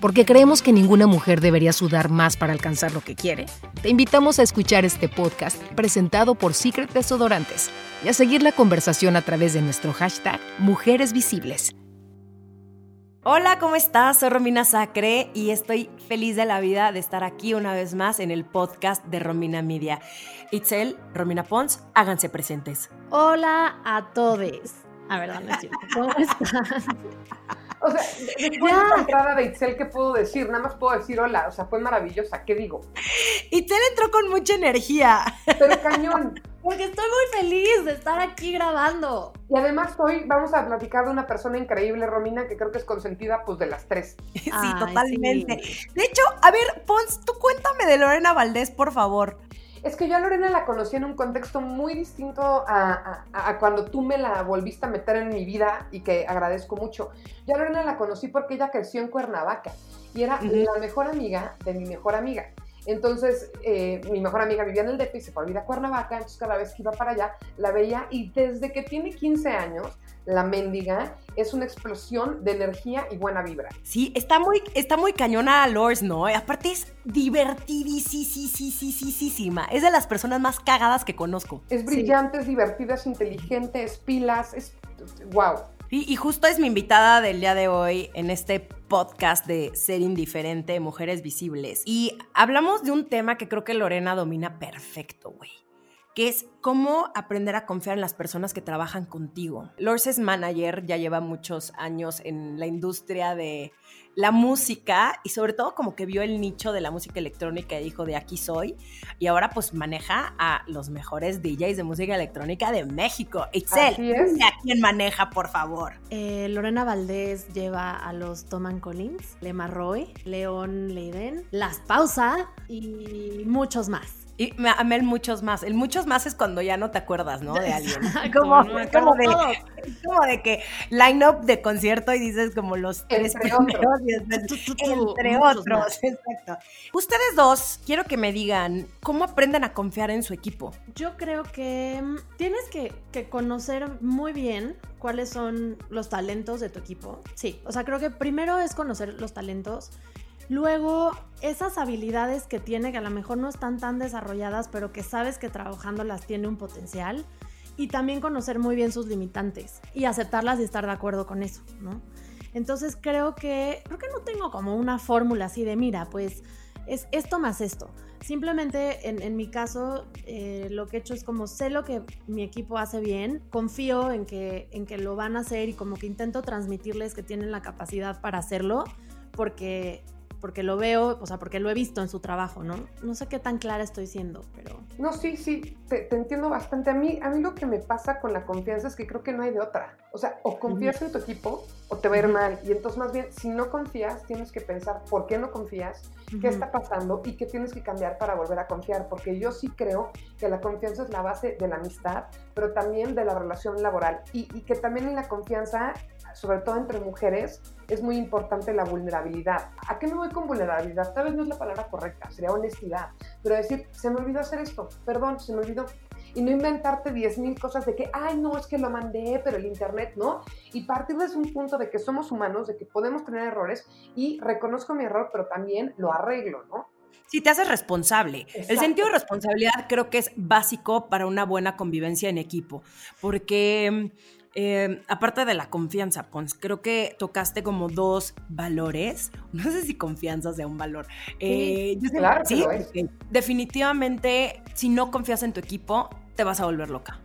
Porque creemos que ninguna mujer debería sudar más para alcanzar lo que quiere, te invitamos a escuchar este podcast presentado por Secret Desodorantes y a seguir la conversación a través de nuestro hashtag Mujeres Visibles. Hola, ¿cómo estás? Soy Romina Sacre y estoy feliz de la vida de estar aquí una vez más en el podcast de Romina Media. Itzel, Romina Pons, háganse presentes. Hola a todos. A ver, no es cierto. ¿Cómo están? O sea, después de la entrada de Itzel, ¿qué puedo decir? Nada más puedo decir hola, o sea, fue maravillosa, ¿qué digo? Itzel entró con mucha energía. Pero cañón. Porque estoy muy feliz de estar aquí grabando. Y además hoy vamos a platicar de una persona increíble, Romina, que creo que es consentida pues de las tres. Sí, Ay, totalmente. sí. De hecho, a ver, Pons, tú cuéntame de Lorena Valdés, por favor. Es que yo a Lorena la conocí en un contexto muy distinto a, a- a cuando tú me la volviste a meter en mi vida y que agradezco mucho. Yo a Lorena la conocí porque ella creció en Cuernavaca y era la mejor amiga de mi mejor amiga. Entonces, eh, mi mejor amiga vivía en el DF y se fue a vivir a Cuernavaca, entonces cada vez que iba para allá la veía y desde que tiene 15 años, la mendiga es una explosión de energía y buena vibra. Sí, está muy, está muy cañona a Lors, ¿no? Aparte es divertidísima. Es de las personas más cagadas que conozco. Es brillante, es divertida, es inteligente, es pilas, es wow. Y, y justo es mi invitada del día de hoy en este podcast de Ser Indiferente, Mujeres Visibles. Y hablamos de un tema que creo que Lorena domina perfecto, güey. Que es cómo aprender a confiar en las personas que trabajan contigo. Lors es manager, ya lleva muchos años en la industria de la música y sobre todo como que vio el nicho de la música electrónica y dijo de aquí soy. Y ahora pues maneja a los mejores DJs de música electrónica de México. Itzel, es. a quién maneja, por favor. Eh, Lorena Valdés lleva a los Toman Collins, Lema Roy, León Leiden, Las Pausa y muchos más. Y me amé el muchos más. El muchos más es cuando ya no te acuerdas, ¿no? De alguien. Como, No, como de- como de que line-up de concierto y dices como los tres Entre primeros y después, Tu, tu, tu, entre otros. más. Exacto. Ustedes dos, quiero que me digan cómo aprenden a confiar en su equipo. Yo creo que mm, tienes que, que conocer muy bien cuáles son los talentos de tu equipo. Sí, o sea, creo que primero es conocer los talentos. Luego, esas habilidades que tiene, que a lo mejor no están tan desarrolladas, pero que sabes que trabajándolas tiene un potencial. Y también conocer muy bien sus limitantes y aceptarlas y estar de acuerdo con eso, ¿no? Entonces creo que, creo que no tengo como una fórmula así de, mira, pues es esto más esto. Simplemente en, en mi caso, eh, lo que he hecho es como sé lo que mi equipo hace bien, confío en que, en que lo van a hacer y como que intento transmitirles que tienen la capacidad para hacerlo porque, porque lo veo, o sea, porque lo he visto en su trabajo, ¿no? No sé qué tan clara estoy siendo, pero... No, sí, sí, te, te entiendo bastante. A mí, a mí lo que me pasa con la confianza es que creo que no hay de otra. O sea, o confías en tu equipo o te va a ir mal. Y entonces, más bien, si no confías, tienes que pensar por qué no confías, qué está pasando y qué tienes que cambiar para volver a confiar. Porque yo sí creo que la confianza es la base de la amistad, pero también de la relación laboral. Y, y que también en la confianza, sobre todo entre mujeres, es muy importante la vulnerabilidad. ¿A qué me voy con vulnerabilidad? Tal vez no es la palabra correcta, sería honestidad. Pero decir, se me olvidó hacer esto, perdón, se me olvidó. Y no inventarte 10.000 cosas de que, ay, no, es que lo mandé, pero el internet no. Y partir desde un punto de que somos humanos, de que podemos tener errores y reconozco mi error, pero también lo arreglo, ¿no? Si te haces responsable. El sentido de responsabilidad creo que es básico para una buena convivencia en equipo, porque eh, aparte de la confianza, Pons, creo que tocaste como dos valores. No sé si confianza sea un valor. Eh, yo sé- claro sí, definitivamente si no confías en tu equipo, te vas a volver loca.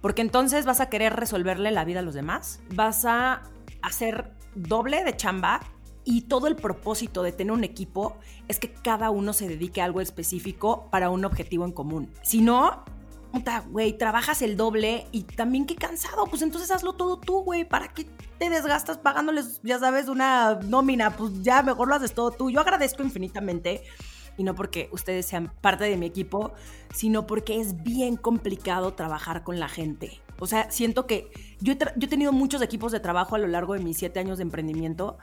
Porque entonces vas a querer resolverle la vida a los demás, vas a hacer doble de chamba y todo el propósito de tener un equipo es que cada uno se dedique a algo específico para un objetivo en común. Si no, puta, güey, trabajas el doble y también qué cansado, pues entonces hazlo todo tú, güey, ¿para qué te desgastas pagándoles, ya sabes, una nómina? Pues ya mejor lo haces todo tú. Yo agradezco infinitamente y no porque ustedes sean parte de mi equipo, sino porque es bien complicado trabajar con la gente. O sea, siento que yo he, yo he tenido muchos equipos de trabajo a lo largo de mis siete años de emprendimiento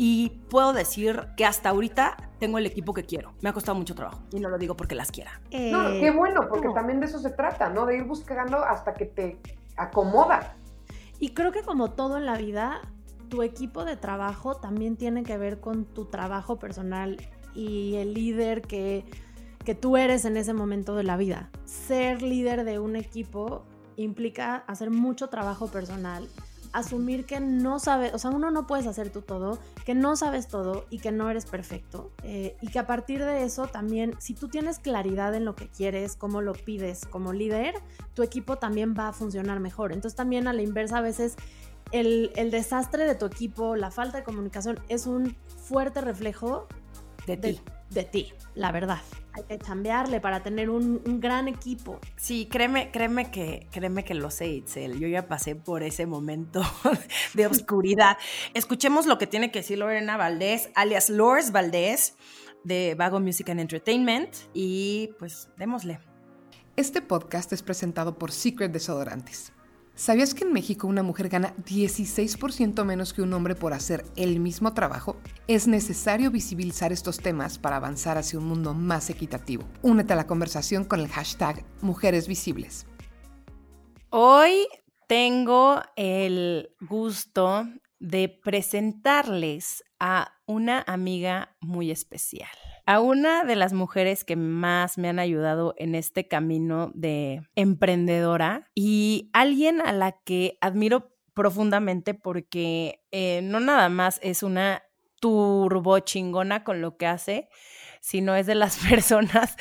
y puedo decir que hasta ahorita tengo el equipo que quiero. Me ha costado mucho trabajo y no lo digo porque las quiera. no, Eh, qué bueno, porque no. también de eso se trata, ¿no? De ir buscando hasta que te acomoda. Y creo que como todo en la vida, tu equipo de trabajo también tiene que ver con tu trabajo personal y el líder que, que tú eres en ese momento de la vida. Ser líder de un equipo implica hacer mucho trabajo personal, asumir que no sabes, o sea, uno no puedes hacer tú todo, que no sabes todo y que no eres perfecto. eh, y que a partir de eso también, si tú tienes claridad en lo que quieres, cómo lo pides como líder, tu equipo también va a funcionar mejor. Entonces también a la inversa a veces el, el desastre de tu equipo, la falta de comunicación es un fuerte reflejo De de, ti. de ti, la verdad. Hay que chambearle para tener un, un gran equipo. Sí, créeme, créeme que, créeme que lo sé, Itzel. Yo ya pasé por ese momento de oscuridad. Escuchemos lo que tiene que decir Lorena Valdés, alias Lors Valdés, de Vago Music and Entertainment. Y pues démosle. Este podcast es presentado por Secret Desodorantes. ¿Sabías que en México una mujer gana 16% menos que un hombre por hacer el mismo trabajo? Es necesario visibilizar estos temas para avanzar hacia un mundo más equitativo. Únete a la conversación con el hashtag Mujeres Visibles. Hoy tengo el gusto de presentarles a una amiga muy especial, a una de las mujeres que más me han ayudado en este camino de emprendedora y alguien a la que admiro profundamente porque eh, no nada más es una turbo chingona con lo que hace, sino es de las personas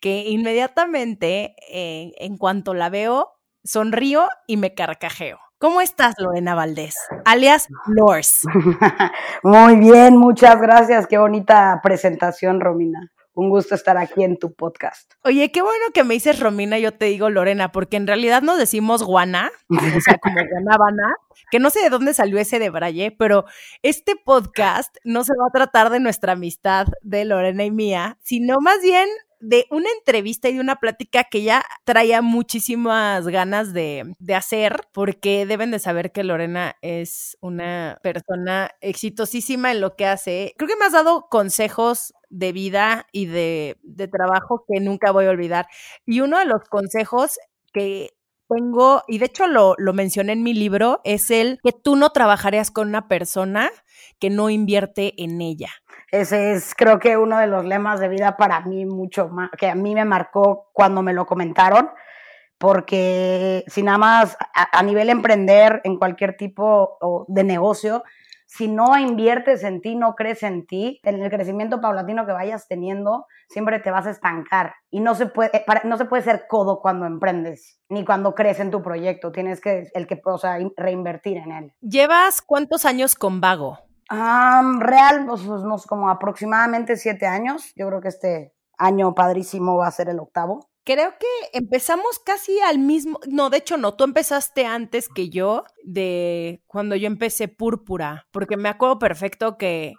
que inmediatamente, eh, en cuanto la veo, sonrío y me carcajeo. ¿Cómo estás, Lorena Valdés? Alias Lors. Muy bien, muchas gracias. Qué bonita presentación, Romina. Un gusto estar aquí en tu podcast. Oye, qué bueno que me dices Romina yo te digo Lorena, porque en realidad nos decimos guana, o sea, como guanábana, que no sé de dónde salió ese de Braille, pero este podcast no se va a tratar de nuestra amistad de Lorena y mía, sino más bien de una entrevista y de una plática que ya traía muchísimas ganas de, de, hacer, porque deben de saber que Lorena es una persona exitosísima en lo que hace. Creo que me has dado consejos de vida y de, de trabajo que nunca voy a olvidar. Y uno de los consejos que tengo, y de hecho lo, lo, mencioné en mi libro, es el que tú no trabajarías con una persona que no invierte en ella. Ese es, creo que uno de los lemas de vida para mí mucho más, que a mí me marcó cuando me lo comentaron, porque si nada más a, a nivel emprender en cualquier tipo de negocio, si no inviertes en ti, no crees en ti, en el crecimiento paulatino que vayas teniendo, siempre te vas a estancar. Y no se puede, no se puede ser codo cuando emprendes, ni cuando crees en tu proyecto. Tienes que, el que, o reinvertir en él. ¿Llevas cuántos años con Vago? Um, real, pues, pues, como aproximadamente siete años. Yo creo que este año padrísimo va a ser el octavo. Creo que empezamos casi al mismo, no, de hecho no, tú empezaste antes que yo de cuando yo empecé Púrpura, porque me acuerdo perfecto que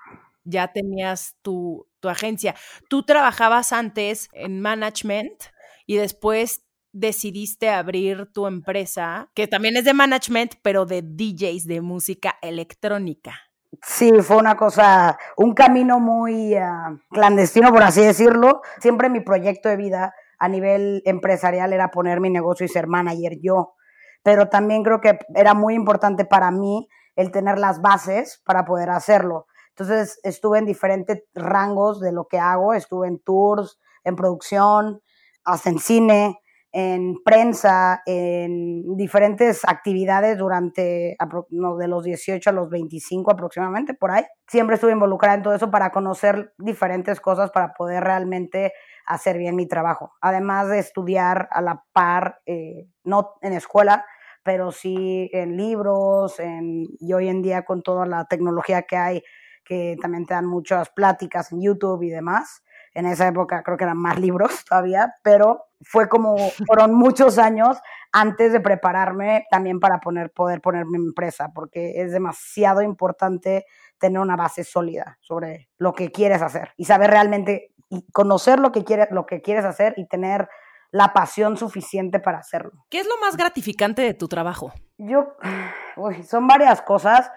ya tenías tu, tu agencia. Tú trabajabas antes en management y después decidiste abrir tu empresa, que también es de management, pero de DJs de música electrónica. Sí, fue una cosa, un camino muy uh, clandestino, por así decirlo. Siempre mi proyecto de vida a nivel empresarial era poner mi negocio y ser manager yo. Pero también creo que era muy importante para mí el tener las bases para poder hacerlo. Entonces estuve en diferentes rangos de lo que hago. Estuve en tours, en producción, hasta en cine, en prensa, en diferentes actividades durante no, de los 18 a los 25 aproximadamente, por ahí. Siempre estuve involucrada en todo eso para conocer diferentes cosas para poder realmente hacer bien mi trabajo. Además de estudiar a la par, eh, no en escuela, pero sí en libros, en, y hoy en día con toda la tecnología que hay, que también te dan muchas pláticas en YouTube y demás. En esa época creo que eran más libros todavía, pero fue como, fueron muchos años antes de prepararme también para poner, poder poner mi empresa, porque es demasiado importante tener una base sólida sobre lo que quieres hacer y saber realmente y conocer lo que quieres, lo que quieres hacer y tener la pasión suficiente para hacerlo. ¿Qué es lo más gratificante de tu trabajo? Yo, uy, son varias cosas,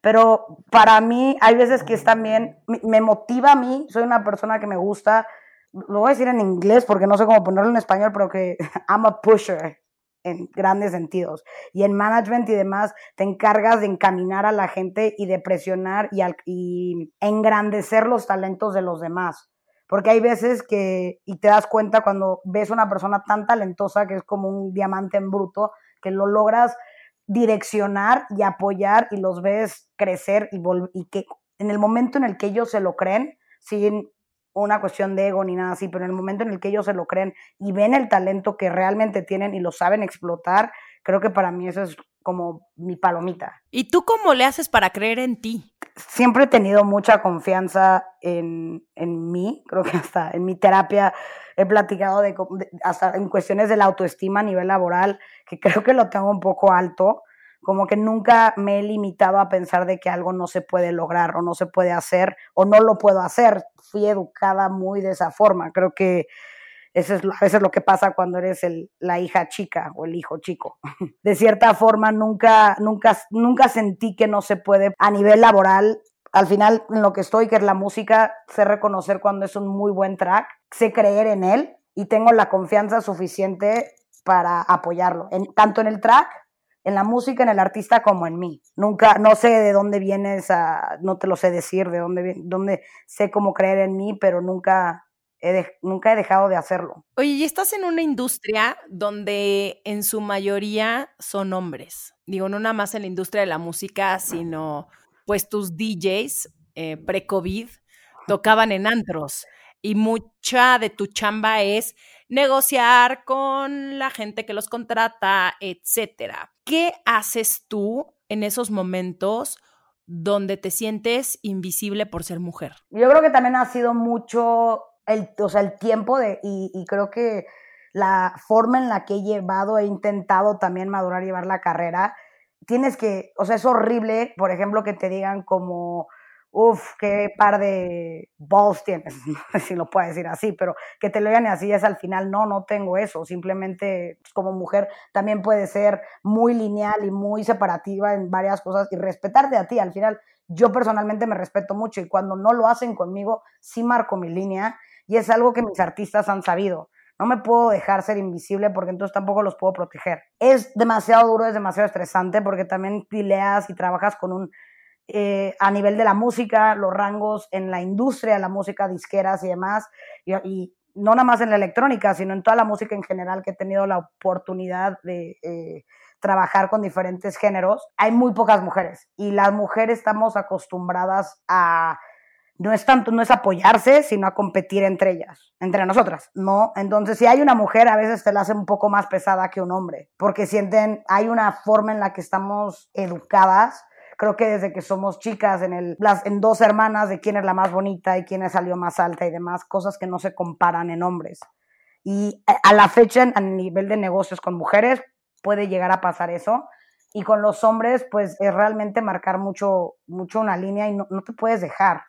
pero para mí hay veces que es también, me motiva a mí, soy una persona que me gusta, lo voy a decir en inglés porque no sé cómo ponerlo en español, pero que I'm a pusher en grandes sentidos. Y en management y demás, te encargas de encaminar a la gente y de presionar y, y engrandecer los talentos de los demás. Porque hay veces que, y te das cuenta cuando ves una persona tan talentosa que es como un diamante en bruto, que lo logras direccionar y apoyar y los ves crecer y, y que en el momento en el que ellos se lo creen, sin una cuestión de ego ni nada así, pero en el momento en el que ellos se lo creen y ven el talento que realmente tienen y lo saben explotar, creo que para mí eso es como mi palomita. ¿Y tú cómo le haces para creer en ti? Siempre he tenido mucha confianza en, en mí, creo que hasta en mi terapia he platicado de, hasta en cuestiones de la autoestima a nivel laboral, que creo que lo tengo un poco alto como que nunca me he limitado a pensar de que algo no se puede lograr o no se puede hacer o no lo puedo hacer. Fui educada muy de esa forma. Creo que eso es a veces lo que pasa cuando eres el, la hija chica o el hijo chico. De cierta forma, nunca, nunca, nunca sentí que no se puede a nivel laboral. Al final, en lo que estoy, que es la música, sé reconocer cuando es un muy buen track, sé creer en él y tengo la confianza suficiente para apoyarlo, en, tanto en el track en la música, en el artista como en mí. Nunca, no sé de dónde viene esa, no te lo sé decir, de dónde, dónde sé cómo creer en mí, pero nunca he, nunca he dejado de hacerlo. Oye, y estás en una industria donde en su mayoría son hombres. Digo, no nada más en la industria de la música, sino pues tus DJs eh, pre-COVID tocaban en antros y mucha de tu chamba es negociar con la gente que los contrata, etcétera. ¿Qué haces tú en esos momentos donde te sientes invisible por ser mujer? Yo creo que también ha sido mucho el, o sea, el tiempo de, y, creo que la forma en la que he llevado, he intentado también madurar, llevar la carrera, tienes que, o sea, es horrible, por ejemplo, que te digan como, Uf, qué par de balls tienes, si lo puedo decir así, pero que te lo digan así es al final, no, no tengo eso, simplemente pues, como mujer también puede ser muy lineal y muy separativa en varias cosas y respetarte a ti, al final yo personalmente me respeto mucho y cuando no lo hacen conmigo, sí marco mi línea y es algo que mis artistas han sabido. No me puedo dejar ser invisible porque entonces tampoco los puedo proteger. Es demasiado duro, es demasiado estresante porque también pileas y trabajas con un eh, a nivel de la música, los rangos en la industria, la música disqueras y demás, y, no nada más en la electrónica, sino en toda la música en general que he tenido la oportunidad de eh, trabajar con diferentes géneros, hay muy pocas mujeres y las mujeres estamos acostumbradas a no es tanto, no es apoyarse, sino a competir entre ellas, entre nosotras, ¿no? Entonces, si hay una mujer, a veces te la hace un poco más pesada que un hombre, porque sienten, hay una forma en la que estamos educadas creo que desde que somos chicas, en, el, las, en dos hermanas, de quién es la más bonita y quién salió más alta y demás, cosas que no se comparan en hombres. Y a la fecha, a nivel de negocios con mujeres, puede llegar a pasar eso. Y con los hombres, pues es realmente marcar mucho, mucho una línea y no, no te puedes dejar.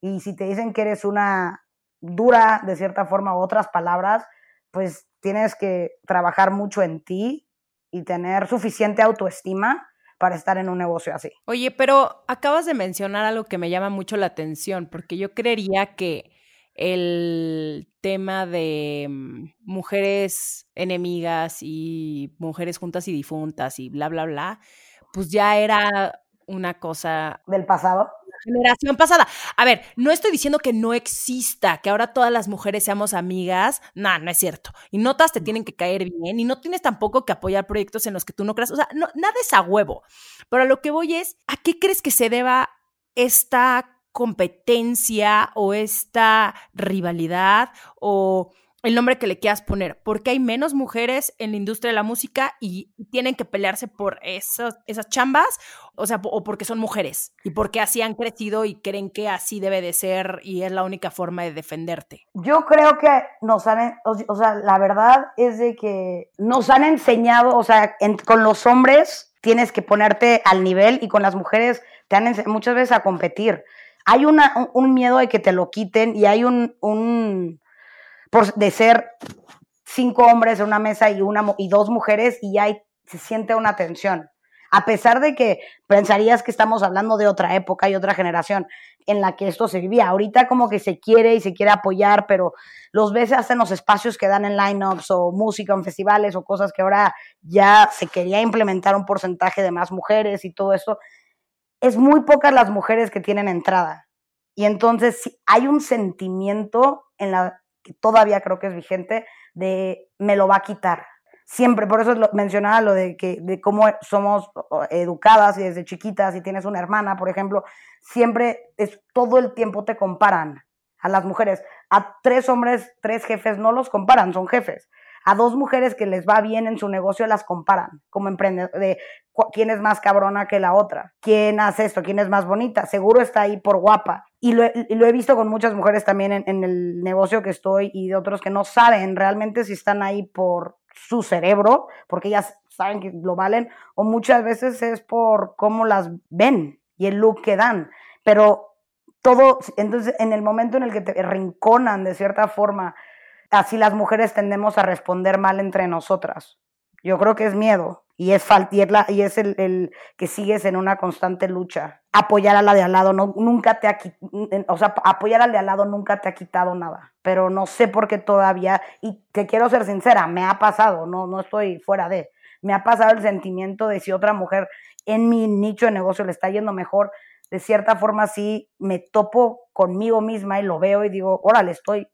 Y si te dicen que eres una dura, de cierta forma, u otras palabras, pues tienes que trabajar mucho en ti y tener suficiente autoestima para estar en un negocio así. Oye, pero acabas de mencionar algo que me llama mucho la atención, porque yo creería que el tema de mm, mujeres enemigas y mujeres juntas y difuntas y bla, bla, bla, pues ya era una cosa... Del pasado generación pasada. A ver, no estoy diciendo que no exista, que ahora todas las mujeres seamos amigas. No, no es cierto. Y notas te tienen que caer bien y no tienes tampoco que apoyar proyectos en los que tú no creas. O sea, no, nada es a huevo. Pero a lo que voy es, ¿a qué crees que se deba esta competencia o esta rivalidad o el nombre que le quieras poner, porque hay menos mujeres en la industria de la música y tienen que pelearse por esas, esas chambas, o sea, o porque son mujeres y porque así han crecido y creen que así debe de ser y es la única forma de defenderte. Yo creo que nos han, o sea, la verdad es de que nos han enseñado, o sea, con los hombres tienes que ponerte al nivel y con las mujeres te han muchas veces a competir. Hay un, miedo de que te lo quiten y hay un por, de ser cinco hombres en una mesa y, una, y dos mujeres y ya se siente una tensión. A pesar de que pensarías que estamos hablando de otra época y otra generación en la que esto se vivía. Ahorita como que se quiere y se quiere apoyar, pero los ves hasta en los espacios que dan en lineups o música en festivales o cosas que ahora ya se quería implementar un porcentaje de más mujeres y todo eso. Es muy pocas las mujeres que tienen entrada. Y entonces hay un sentimiento en la que todavía creo que es vigente de me lo va a quitar. Siempre, por eso mencionaba lo de que de cómo somos educadas y desde chiquitas, si tienes una hermana, por ejemplo, siempre es todo el tiempo te comparan a las mujeres. A tres hombres, tres jefes no los comparan, son jefes. A dos mujeres que les va bien en su negocio las comparan como emprendedor de quién es más cabrona que la otra, quién hace esto, quién es más bonita, seguro está ahí por guapa. Y lo, he visto con muchas mujeres también en, el negocio que estoy y de otros que no saben realmente si están ahí por su cerebro, porque ellas saben que lo valen, o muchas veces es por cómo las ven y el look que dan. Pero todo, entonces en el momento en el que te rinconan de cierta forma, así las mujeres tendemos a responder mal entre nosotras. Yo creo que es miedo y es, y es, y es el, que sigues en una constante lucha. Apoyar a la de al lado no, nunca te ha o sea, apoyar de al lado nunca te ha quitado nada, pero no sé por qué todavía, y te quiero ser sincera, me ha pasado, no, no estoy fuera de, me ha pasado el sentimiento de si otra mujer en mi nicho de negocio le está yendo mejor, de cierta forma sí me topo conmigo misma y lo veo y digo, órale, estoy,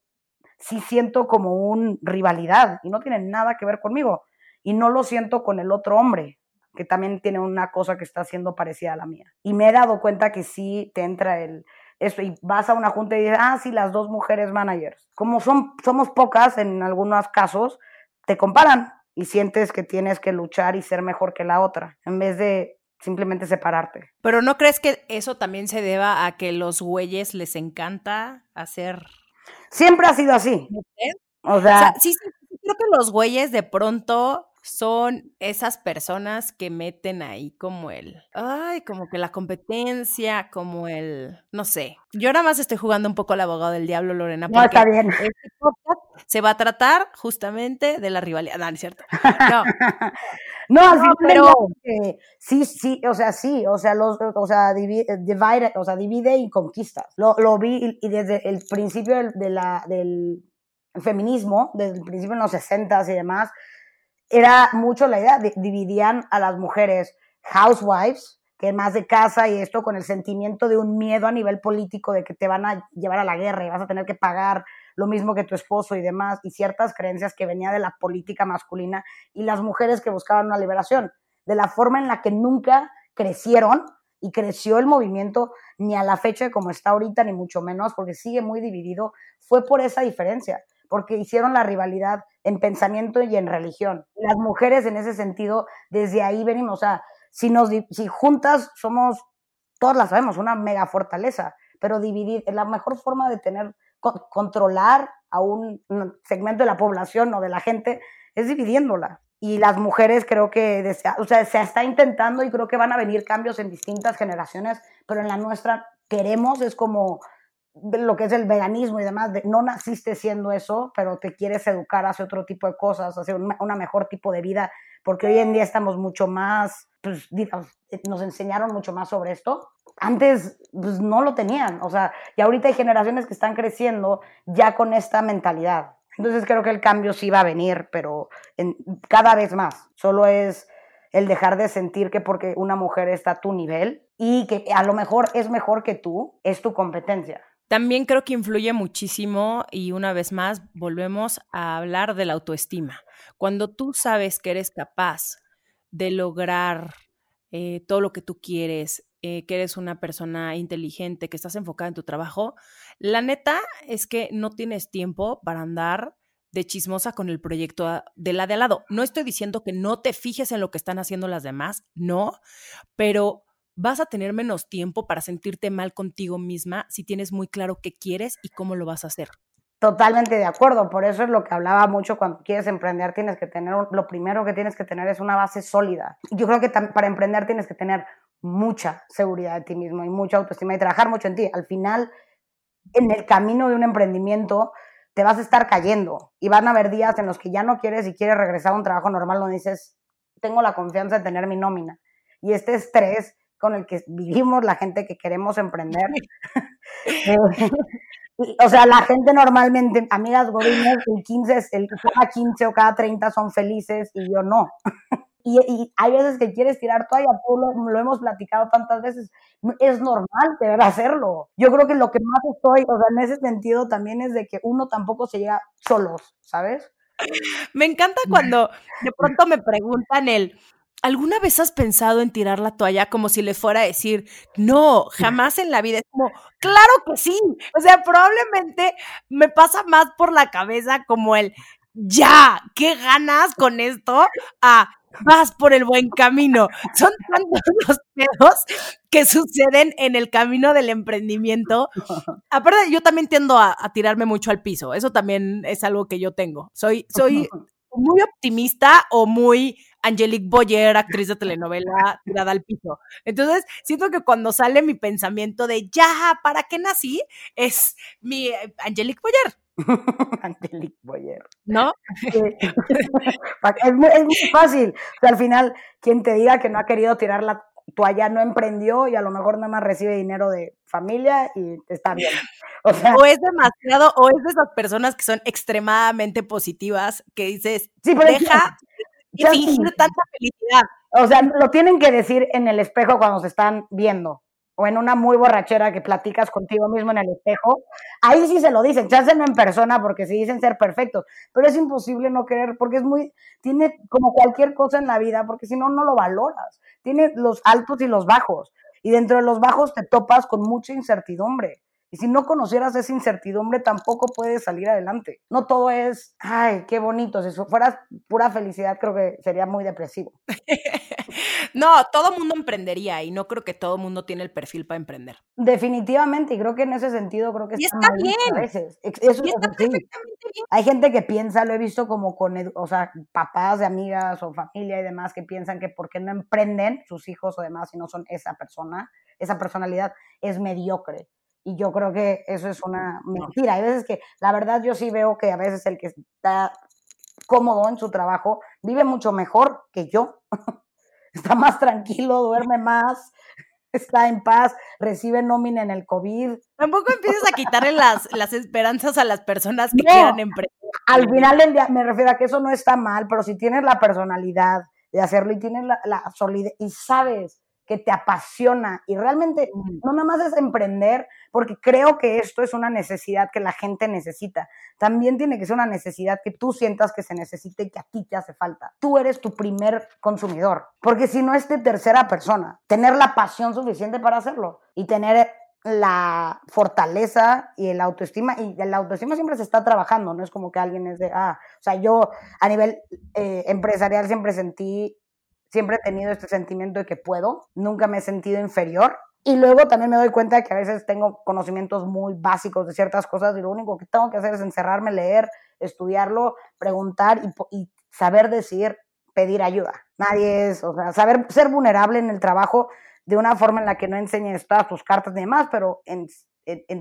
sí siento como un rivalidad y no tiene nada que ver conmigo y no lo siento con el otro hombre, que también tiene una cosa que está haciendo parecida a la mía. Y me he dado cuenta que sí te entra el esto y vas a una junta y dices, ah, sí, las dos mujeres managers. Como son, somos pocas en algunos casos, te comparan y sientes que tienes que luchar y ser mejor que la otra, en vez de simplemente separarte. Pero ¿no crees que eso también se deba a que los güeyes les encanta hacer? Siempre ha sido así. O sea, sí, sí, creo que los güeyes de pronto son esas personas que meten ahí como el, ay, como que la competencia, como el, no sé. Yo nada más estoy jugando un poco al abogado del diablo, Lorena. No, está bien. Este se va a tratar justamente de la rivalidad. No, no es cierto. No. no, pero sí, sí, o sea, sí, o sea, los, o sea, divide, divide o sea, divide y conquista. Lo, lo vi y, desde el principio de la, del feminismo, desde el principio en los 60 y demás, era mucho la idea, dividían a las mujeres housewives, que más de casa y esto con el sentimiento de un miedo a nivel político de que te van a llevar a la guerra y vas a tener que pagar lo mismo que tu esposo y demás, y ciertas creencias que venía de la política masculina y las mujeres que buscaban una liberación, de la forma en la que nunca crecieron y creció el movimiento ni a la fecha como está ahorita, ni mucho menos, porque sigue muy dividido, fue por esa diferencia porque hicieron la rivalidad en pensamiento y en religión. Las mujeres en ese sentido, desde ahí venimos, o sea, si, nos, si juntas somos, todas las sabemos, una mega fortaleza, pero dividir, la mejor forma de tener, controlar a un segmento de la población o de la gente es dividiéndola. Y las mujeres creo que, o sea, se está intentando y creo que van a venir cambios en distintas generaciones, pero en la nuestra queremos, es como lo que es el veganismo y demás, de, no naciste siendo eso, pero te quieres educar hacia otro tipo de cosas, hacia un, mejor tipo de vida, porque hoy en día estamos mucho más, pues, nos enseñaron mucho más sobre esto. Antes, pues, no lo tenían, o sea, y ahorita hay generaciones que están creciendo ya con esta mentalidad. Entonces creo que el cambio sí va a venir, pero en, cada vez más. Solo es el dejar de sentir que porque una mujer está a tu nivel y que a lo mejor es mejor que tú, es tu competencia. También creo que influye muchísimo y una vez más volvemos a hablar de la autoestima. Cuando tú sabes que eres capaz de lograr eh, todo lo que tú quieres, eh, que eres una persona inteligente, que estás enfocada en tu trabajo, la neta es que no tienes tiempo para andar de chismosa con el proyecto de la de al lado. No estoy diciendo que no te fijes en lo que están haciendo las demás, no, pero vas a tener menos tiempo para sentirte mal contigo misma si tienes muy claro qué quieres y cómo lo vas a hacer. Totalmente de acuerdo, por eso es lo que hablaba mucho cuando quieres emprender, tienes que tener, lo primero que tienes que tener es una base sólida. Yo creo que para emprender tienes que tener mucha seguridad de ti mismo y mucha autoestima y trabajar mucho en ti. Al final, en el camino de un emprendimiento, te vas a estar cayendo y van a haber días en los que ya no quieres y quieres regresar a un trabajo normal donde dices, tengo la confianza de tener mi nómina. Y este estrés con el que vivimos la gente que queremos emprender. O sea, la gente normalmente, amigas godines, el 15, el, cada 15 o cada 30 son felices y yo no. Y, hay veces que quieres tirar toalla, tú lo, hemos platicado tantas veces, es normal deber hacerlo. Yo creo que lo que más estoy, o sea, en ese sentido también es de que uno tampoco se llega solos, ¿sabes? Me encanta cuando de pronto me preguntan el, ¿alguna vez has pensado en tirar la toalla como si le fuera a decir, no, jamás en la vida? Es como, claro que sí. O sea, probablemente me pasa más por la cabeza como el, ya, qué ganas con esto, a vas por el buen camino. Son tantos los pedos que suceden en el camino del emprendimiento. Aparte, yo también tiendo a, tirarme mucho al piso. Eso también es algo que yo tengo. Soy, soy muy optimista o muy Angelique Boyer, actriz de telenovela, tirada al piso. Entonces, siento que cuando sale mi pensamiento de ya, ¿para qué nací? Es mi eh, Angelique Boyer. Angelique Boyer. ¿No? es, muy, fácil. al final, quien te diga que no ha querido tirar la toalla no emprendió y a lo mejor nada más recibe dinero de familia y está bien. O, sea, o es demasiado, o es de esas personas que son extremadamente positivas, que dices, deja fingir tanta felicidad. O sea, lo tienen que decir en el espejo cuando se están viendo o en una muy borrachera que platicas contigo mismo en el espejo, ahí sí se lo dicen, chance en persona porque se dicen ser perfectos, pero es imposible no querer porque es muy, tiene como cualquier cosa en la vida, porque si no, no lo valoras, tiene los altos y los bajos, y dentro de los bajos te topas con mucha incertidumbre. Y si no conocieras esa incertidumbre, tampoco puedes salir adelante. No todo es, ay, qué bonito. Si fueras pura felicidad, creo que sería muy depresivo. no, todo mundo emprendería y no creo que todo mundo tiene el perfil para emprender. Definitivamente, y creo que en ese sentido creo que y está, bien. A veces. Eso, y está bien. Hay gente que piensa, lo he visto como con, o sea, papás de amigas o familia y demás que piensan que porque no emprenden sus hijos o demás y no son esa persona, esa personalidad es mediocre. Y yo creo que eso es una mentira. Hay veces que, la verdad, yo sí veo que a veces el que está cómodo en su trabajo vive mucho mejor que yo. está más tranquilo, duerme más, está en paz, recibe nómina en el COVID. Tampoco empieces a quitarle las, las esperanzas a las personas que quieran emprender. Al final del día, me refiero a que eso no está mal, pero si tienes la personalidad de hacerlo y tienes la, la solidez y sabes que te apasiona y realmente no nada más es emprender, porque creo que esto es una necesidad que la gente necesita. También tiene que ser una necesidad que tú sientas que se necesita y que a ti te hace falta. Tú eres tu primer consumidor, porque si no es de tercera persona, tener la pasión suficiente para hacerlo y tener la fortaleza y el autoestima, y el autoestima siempre se está trabajando, no es como que alguien es de, ah, o sea, yo a nivel eh, empresarial siempre sentí Siempre he tenido este sentimiento de que puedo, nunca me he sentido inferior. Y luego también me doy cuenta que a veces tengo conocimientos muy básicos de ciertas cosas y lo único que tengo que hacer es encerrarme, leer, estudiarlo, preguntar y, saber decir, pedir ayuda. Nadie es, o sea, saber ser vulnerable en el trabajo de una forma en la que no enseñes todas tus cartas ni demás, pero en,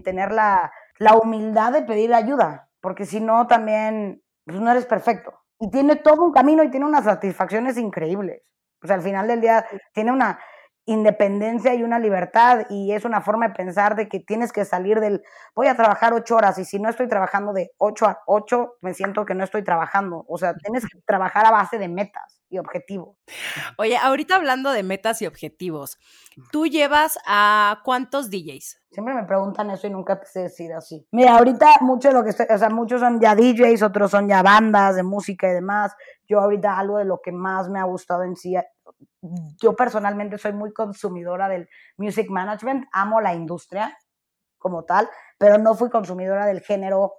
tener la, la, humildad de pedir ayuda, porque si no también pues no eres perfecto. Y tiene todo un camino y tiene unas satisfacciones increíbles. O sea, al final del día tiene una independencia y una libertad y es una forma de pensar de que tienes que salir del, voy a trabajar ocho horas y si no estoy trabajando de ocho a ocho, me siento que no estoy trabajando. O sea, tienes que trabajar a base de metas y objetivos. Oye, ahorita hablando de metas y objetivos, ¿tú llevas a cuántos DJs? Siempre me preguntan eso y nunca te sé decir así. Mira, ahorita mucho de lo que estoy, o sea, muchos son ya DJs, otros son ya bandas de música y demás. Yo ahorita algo de lo que más me ha gustado en sí yo personalmente soy muy consumidora del music management, amo la industria como tal, pero no fui consumidora del género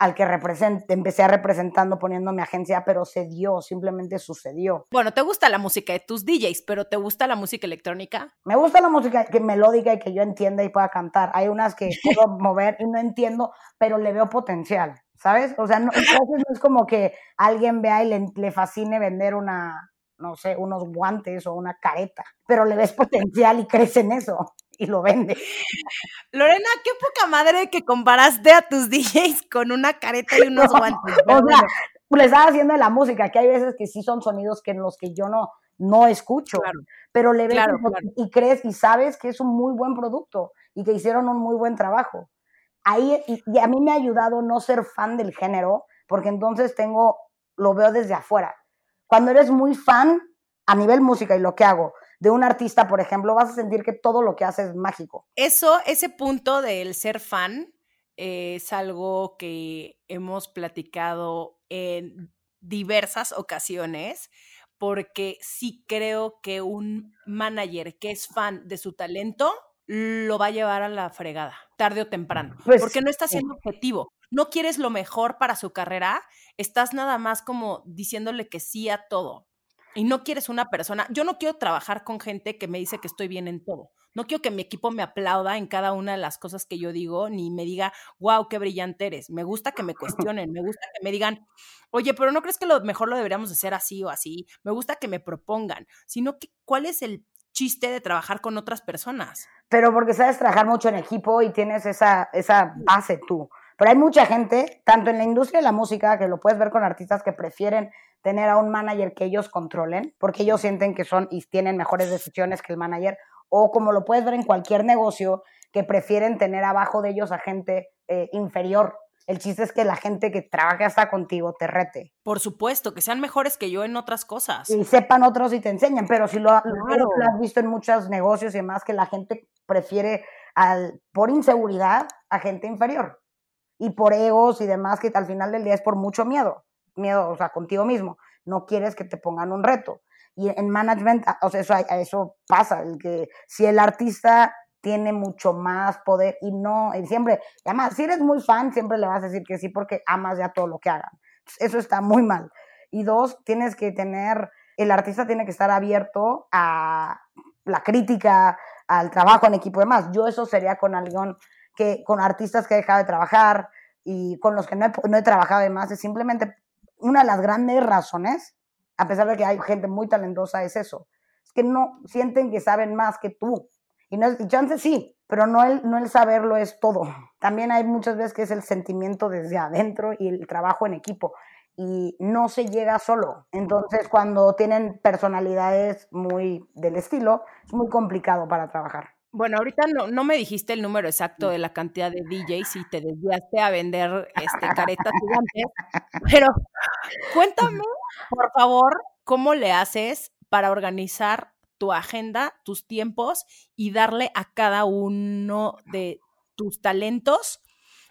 al que represente, empecé a representando poniendo mi agencia, pero se dio, simplemente sucedió. Bueno, te gusta la música de tus DJs, pero ¿te gusta la música electrónica? Me gusta la música que melódica y que yo entienda y pueda cantar. Hay unas que puedo mover y no entiendo, pero le veo potencial, ¿sabes? O sea, no, no es como que alguien vea y le, le fascine vender una, no sé, unos guantes o una careta, pero le ves potencial y crece en eso y lo vende. Lorena, qué poca madre que comparaste a tus DJs con una careta y unos guantes. O sea, le estaba haciendo la música, que hay veces que sí son sonidos que en los que yo no, no escucho, pero le ves y crees y sabes que es un muy buen producto y que hicieron un muy buen trabajo. Ahí, y a mí me ha ayudado no ser fan del género, porque entonces tengo, lo veo desde afuera. Cuando eres muy fan a nivel música y lo que hago, de un artista, por ejemplo, vas a sentir que todo lo que hace es mágico. Eso, ese punto del ser fan es algo que hemos platicado en diversas ocasiones, porque sí creo que un manager que es fan de su talento lo va a llevar a la fregada, tarde o temprano, pues porque no está siendo objetivo. No quieres lo mejor para su carrera, estás nada más como diciéndole que sí a todo y no quieres una persona, yo no quiero trabajar con gente que me dice que estoy bien en todo. No quiero que mi equipo me aplauda en cada una de las cosas que yo digo, ni me diga, wow, qué brillante eres. Me gusta que me cuestionen, me gusta que me digan, oye, pero ¿no crees que lo mejor lo deberíamos hacer así o así? Me gusta que me propongan, sino que cuál es el chiste de trabajar con otras personas. Pero porque sabes trabajar mucho en equipo y tienes esa, esa base tú. Pero hay mucha gente, tanto en la industria de la música, que lo puedes ver con artistas que prefieren tener a un manager que ellos controlen, porque ellos sienten que son y tienen mejores decisiones que el manager, o como lo puedes ver en cualquier negocio, que prefieren tener abajo de ellos a gente eh, inferior. El chiste es que la gente que trabaja hasta contigo te rete. Por supuesto, que sean mejores que yo en otras cosas. Y sepan otros y te enseñan, pero si lo, lo has visto en muchos negocios y demás, que la gente prefiere al, por inseguridad a gente inferior. Y por egos y demás, que al final del día es por mucho miedo miedo, o sea, contigo mismo. No quieres que te pongan un reto. Y en management, ah, o sea, eso, eso pasa, el que si el artista tiene mucho más poder y no, y siempre, además, si eres muy fan, siempre le vas a decir que sí porque amas ya todo lo que hagan. Eso está muy mal. Y dos, tienes que tener, el artista tiene que estar abierto a la crítica, al trabajo en equipo y demás. Yo eso sería con alguien que, con artistas que he dejado de trabajar y con los que no he, no he trabajado además, es simplemente una de las grandes razones, a pesar de que hay gente muy talentosa, es eso. Es que no sienten que saben más que tú. Y, no y chance sí, pero no el, no el saberlo es todo. También hay muchas veces que es el sentimiento desde adentro y el trabajo en equipo. Y no se llega solo. Entonces, cuando tienen personalidades muy del estilo, es muy complicado para trabajar. Bueno, ahorita no, no me dijiste el número exacto de la cantidad de DJs y te desviaste a vender este, caretas gigantes, pero cuéntame, por favor, cómo le haces para organizar tu agenda, tus tiempos y darle a cada uno de tus talentos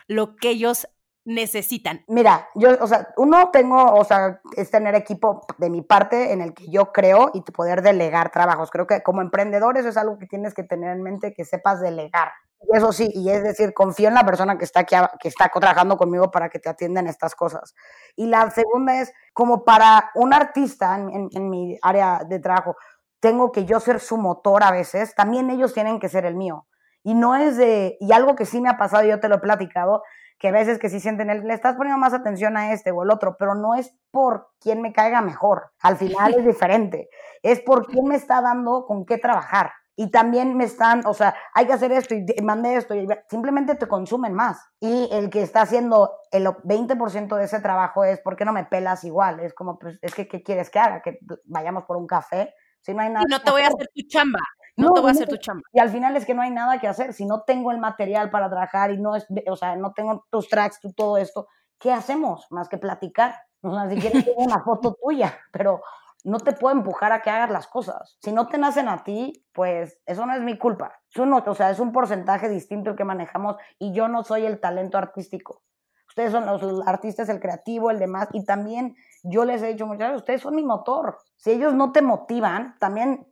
lo que ellos necesitan? Mira, yo, o sea, uno tengo, o sea, es tener equipo de mi parte en el que yo creo y poder delegar trabajos. Creo que como emprendedor eso es algo que tienes que tener en mente, que sepas delegar. Eso sí, y es decir, confío en la persona que está aquí, que está trabajando conmigo para que te atiendan estas cosas. Y la segunda es, como para un artista en, en mi área de trabajo, tengo que yo ser su motor a veces, también ellos tienen que ser el mío. Y no es de, y algo que sí me ha pasado, yo te lo he platicado, que a veces que sí sienten, el, le estás poniendo más atención a este o el otro, pero no es por quién me caiga mejor, al final es diferente, es por quién me está dando con qué trabajar. Y también me están, o sea, hay que hacer esto y mandé esto y simplemente te consumen más. Y el que está haciendo el 20% de ese trabajo es, ¿por qué no me pelas igual? Es como, pues, es que, ¿qué quieres que haga? Que vayamos por un café. Si no hay nada. Y no te voy a hacer tu chamba. No, te voy a hacer tu chamba. Y al final es que no hay nada que hacer. Si no tengo el material para trabajar y no es, o sea, no tengo tus tracks, todo esto, ¿qué hacemos? Más que platicar. O sea, si quieres tengo una foto tuya, pero no te puedo empujar a que hagas las cosas. Si no te nacen a ti, pues eso no es mi culpa. Es o sea, es un porcentaje distinto el que manejamos y yo no soy el talento artístico. Ustedes son los artistas, el creativo, el demás. Y también yo les he dicho muchas veces, ustedes son mi motor. Si ellos no te motivan, también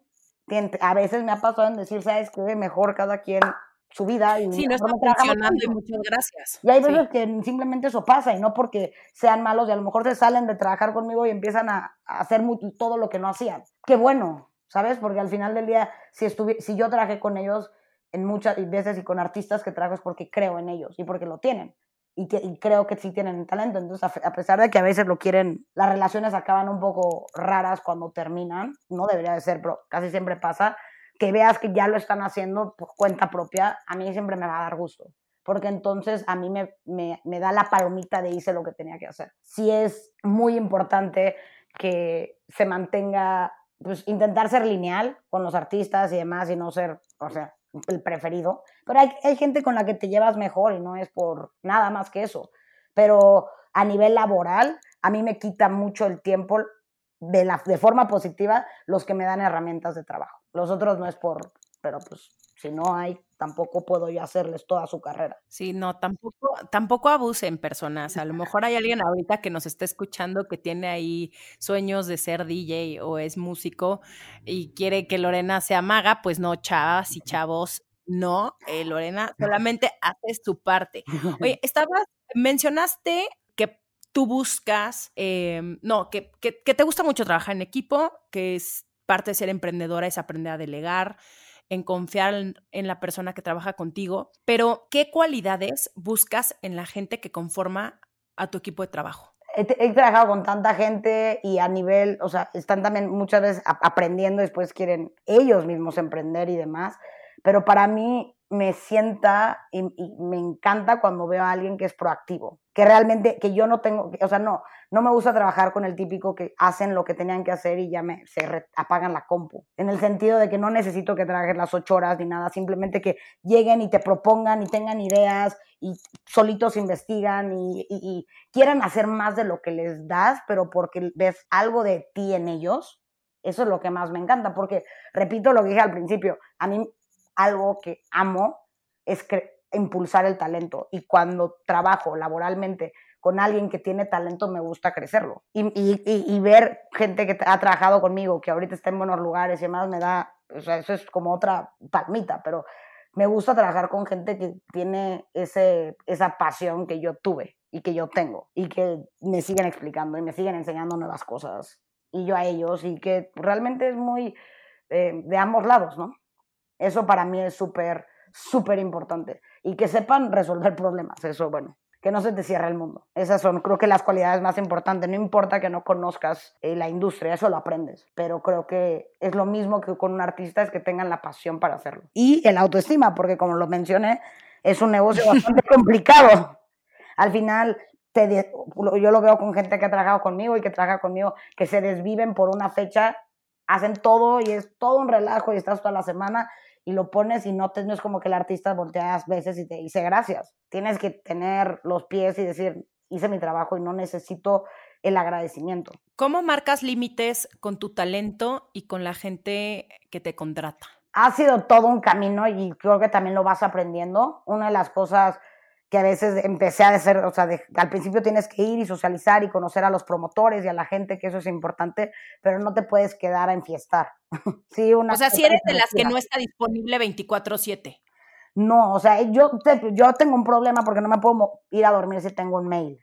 a veces me ha pasado en decir, ¿sabes qué? Mejor cada quien su vida. Y sí, no está funcionando y muchas gracias. Y hay Sí. veces que simplemente eso pasa y no porque sean malos y a lo mejor se salen de trabajar conmigo y empiezan a, a hacer todo lo que no hacían. Qué bueno, ¿sabes? Porque al final del día, si, estuvi- si yo trabajé con ellos en muchas veces y con artistas que trabajo es porque creo en ellos y porque lo tienen. Y, que, y creo que sí tienen talento. Entonces, a, a pesar de que a veces lo quieren, las relaciones acaban un poco raras cuando terminan. No debería de ser, pero casi siempre pasa. Que veas que ya lo están haciendo por cuenta propia, a mí siempre me va a dar gusto porque entonces a mí me, me, me da la palomita de hice lo que tenía que hacer. Sí es muy importante que se mantenga, pues intentar ser lineal con los artistas y demás y no ser, o sea, el preferido. Pero hay, gente con la que te llevas mejor y no es por nada más que eso. Pero a nivel laboral, a mí me quita mucho el tiempo de, la, de forma positiva los que me dan herramientas de trabajo. Los otros no es por, pero pues si no hay, tampoco puedo yo hacerles toda su carrera. Sí, no, tampoco, tampoco abusen personas. A lo mejor hay alguien ahorita que nos está escuchando que tiene ahí sueños de ser DJ o es músico y quiere que Lorena sea maga, pues no, chavas y chavos, no, eh, Lorena solamente hace su parte. Oye, estabas, mencionaste que tú buscas, eh, no, que, que, que te gusta mucho trabajar en equipo, que es parte de ser emprendedora, es aprender a delegar, en confiar en, la persona que trabaja contigo, pero ¿qué cualidades buscas en la gente que conforma a tu equipo de trabajo? He, he trabajado con tanta gente y a nivel, o sea, están también muchas veces aprendiendo, después quieren ellos mismos emprender y demás, pero para mí me sienta y, me encanta cuando veo a alguien que es proactivo, que realmente, que yo no tengo, o sea, no, no me gusta trabajar con el típico que hacen lo que tenían que hacer y ya me, se re, apagan la compu, en el sentido de que no necesito que trabajes las ocho horas ni nada, simplemente que lleguen y te propongan y tengan ideas y solitos investigan y, y, y quieran hacer más de lo que les das, pero porque ves algo de ti en ellos, eso es lo que más me encanta, porque repito lo que dije al principio, a mí algo que amo es impulsar el talento y cuando trabajo laboralmente con alguien que tiene talento me gusta crecerlo y, y, y, ver gente que ha trabajado conmigo que ahorita está en buenos lugares y demás me da, o sea, eso es como otra palmita, pero me gusta trabajar con gente que tiene ese, esa pasión que yo tuve y que yo tengo y que me siguen explicando y me siguen enseñando nuevas cosas y yo a ellos y que realmente es muy eh, de ambos lados, ¿no? Eso para mí es súper, súper importante. Y que sepan resolver problemas. Eso, bueno, que no se te cierre el mundo. Esas son, creo que, las cualidades más importantes. No importa que no conozcas eh, la industria, eso lo aprendes. Pero creo que es lo mismo que con un artista, es que tengan la pasión para hacerlo. Y el autoestima, porque como lo mencioné, es un negocio bastante complicado. Al final, te yo lo veo con gente que ha trabajado conmigo y que trabaja conmigo, que se desviven por una fecha, hacen todo y es todo un relajo y estás toda la semana y lo pones y no, te, no es como que el artista voltea veces y te dice gracias. Tienes que tener los pies y decir, hice mi trabajo y no necesito el agradecimiento. ¿Cómo marcas límites con tu talento y con la gente que te contrata? Ha sido todo un camino y creo que también lo vas aprendiendo. Una de las cosas que a veces empecé a hacer, o sea, de, al principio tienes que ir y socializar y conocer a los promotores y a la gente, que eso es importante, pero no te puedes quedar a enfiestar. sí, una o sea, si eres de las que no está disponible 24/7. No, o sea, yo, yo tengo un problema porque no me puedo ir a dormir si tengo un mail.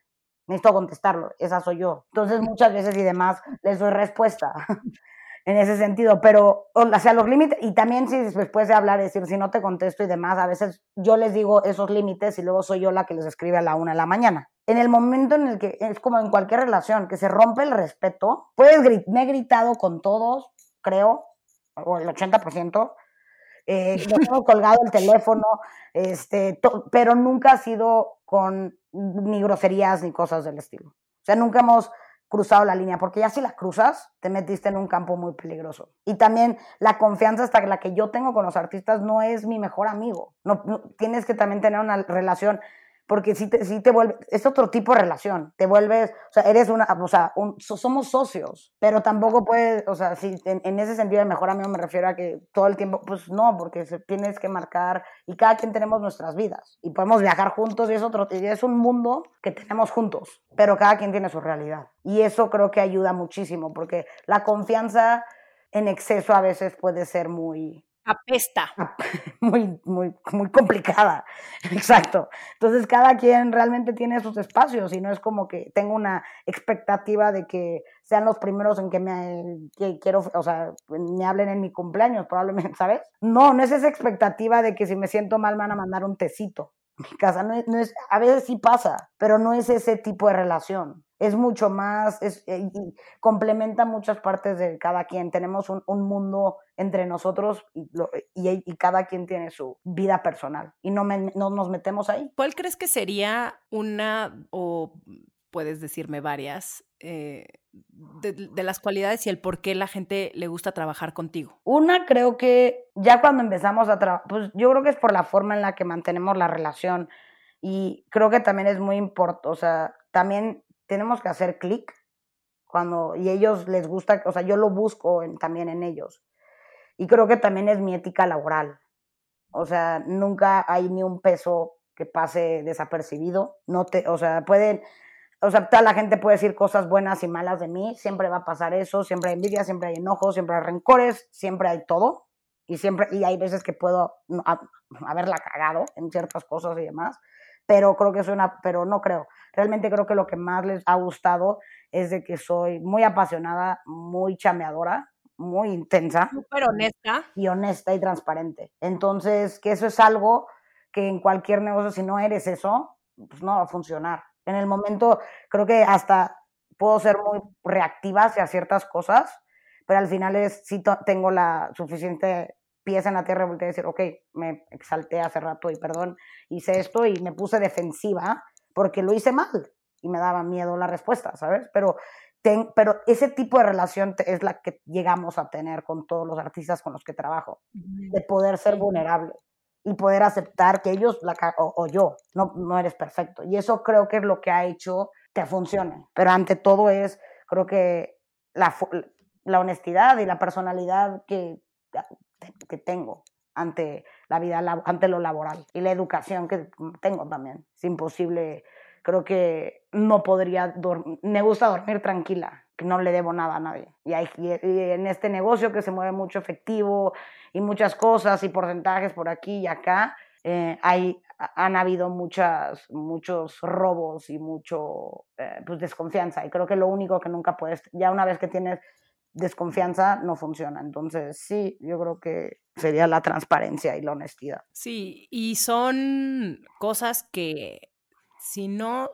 Necesito contestarlo, esa soy yo. Entonces muchas veces y demás les doy respuesta en ese sentido, pero, o sea, los límites, y también si después de hablar, decir, si no te contesto y demás, a veces yo les digo esos límites y luego soy yo la que les escribe a la una de la mañana. En el momento en el que, es como en cualquier relación, que se rompe el respeto, puedes, me he gritado con todos, creo, o el 80%, eh, no tengo colgado el teléfono, este, pero nunca ha sido con ni groserías ni cosas del estilo. O sea, nunca hemos cruzado la línea, porque ya si la cruzas, te metiste en un campo muy peligroso. Y también la confianza hasta la que yo tengo con los artistas no es mi mejor amigo. No, no tienes que también tener una relación, porque si te, si te vuelve, es otro tipo de relación. Te vuelves, o sea, eres una, o sea, un, somos socios, pero tampoco puedes, o sea, si en, en, ese sentido de mejor amigo me refiero a que todo el tiempo, pues no, porque se, tienes que marcar y cada quien tenemos nuestras vidas y podemos viajar juntos y es otro, y es un mundo que tenemos juntos, pero cada quien tiene su realidad. Y eso creo que ayuda muchísimo, porque la confianza en exceso a veces puede ser muy, apesta. Muy, muy, muy complicada. Exacto. Entonces, cada quien realmente tiene sus espacios y no es como que tengo una expectativa de que sean los primeros en que me que quiero, o sea, me hablen en mi cumpleaños, probablemente, ¿sabes? No, no es esa expectativa de que si me siento mal me van a mandar un tecito. Mi casa no es, no es, a veces sí pasa, pero no es ese tipo de relación es mucho más, es, eh, y complementa muchas partes de cada quien. Tenemos un, un mundo entre nosotros y, y, y, cada quien tiene su vida personal y no, me, no nos metemos ahí. ¿Cuál crees que sería una, o puedes decirme varias, eh, de, de, las cualidades y el por qué la gente le gusta trabajar contigo? Una, creo que ya cuando empezamos a trabajar, pues yo creo que es por la forma en la que mantenemos la relación y creo que también es muy importante, o sea, también tenemos que hacer clic cuando, y ellos les gusta, o sea, yo lo busco en, también en ellos. Y creo que también es mi ética laboral. O sea, nunca hay ni un peso que pase desapercibido. No te, o sea, pueden, o sea, toda la gente puede decir cosas buenas y malas de mí, siempre va a pasar eso, siempre hay envidia, siempre hay enojos, siempre hay rencores, siempre hay todo. Y siempre, y hay veces que puedo haberla cagado en ciertas cosas y demás pero creo que es una, pero no creo. Realmente creo que lo que más les ha gustado es de que soy muy apasionada, muy chameadora, muy intensa. Súper honesta. Y honesta y transparente. Entonces, que eso es algo que en cualquier negocio, si no eres eso, pues no va a funcionar. En el momento, creo que hasta puedo ser muy reactiva hacia ciertas cosas, pero al final es, sí tengo la suficiente pies en la tierra y decir, ok, me exalté hace rato y perdón, hice esto y me puse defensiva porque lo hice mal y me daba miedo la respuesta, ¿sabes? Pero, ten, pero ese tipo de relación es la que llegamos a tener con todos los artistas con los que trabajo, de poder ser vulnerable y poder aceptar que ellos la, o, o yo no, no eres perfecto. Y eso creo que es lo que ha hecho que funcione. Pero ante todo es, creo que la, la honestidad y la personalidad que que tengo ante la vida, ante lo laboral y la educación que tengo también. Es imposible, creo que no podría, me gusta dormir tranquila, que no le debo nada a nadie. Y, hay, y en este negocio que se mueve mucho efectivo y muchas cosas y porcentajes por aquí y acá, eh, hay, han habido muchas, muchos robos y mucho eh, pues desconfianza. Y creo que lo único que nunca puedes, ya una vez que tienes desconfianza no funciona. Entonces, sí, yo creo que sería la transparencia y la honestidad. Sí, y son cosas que si no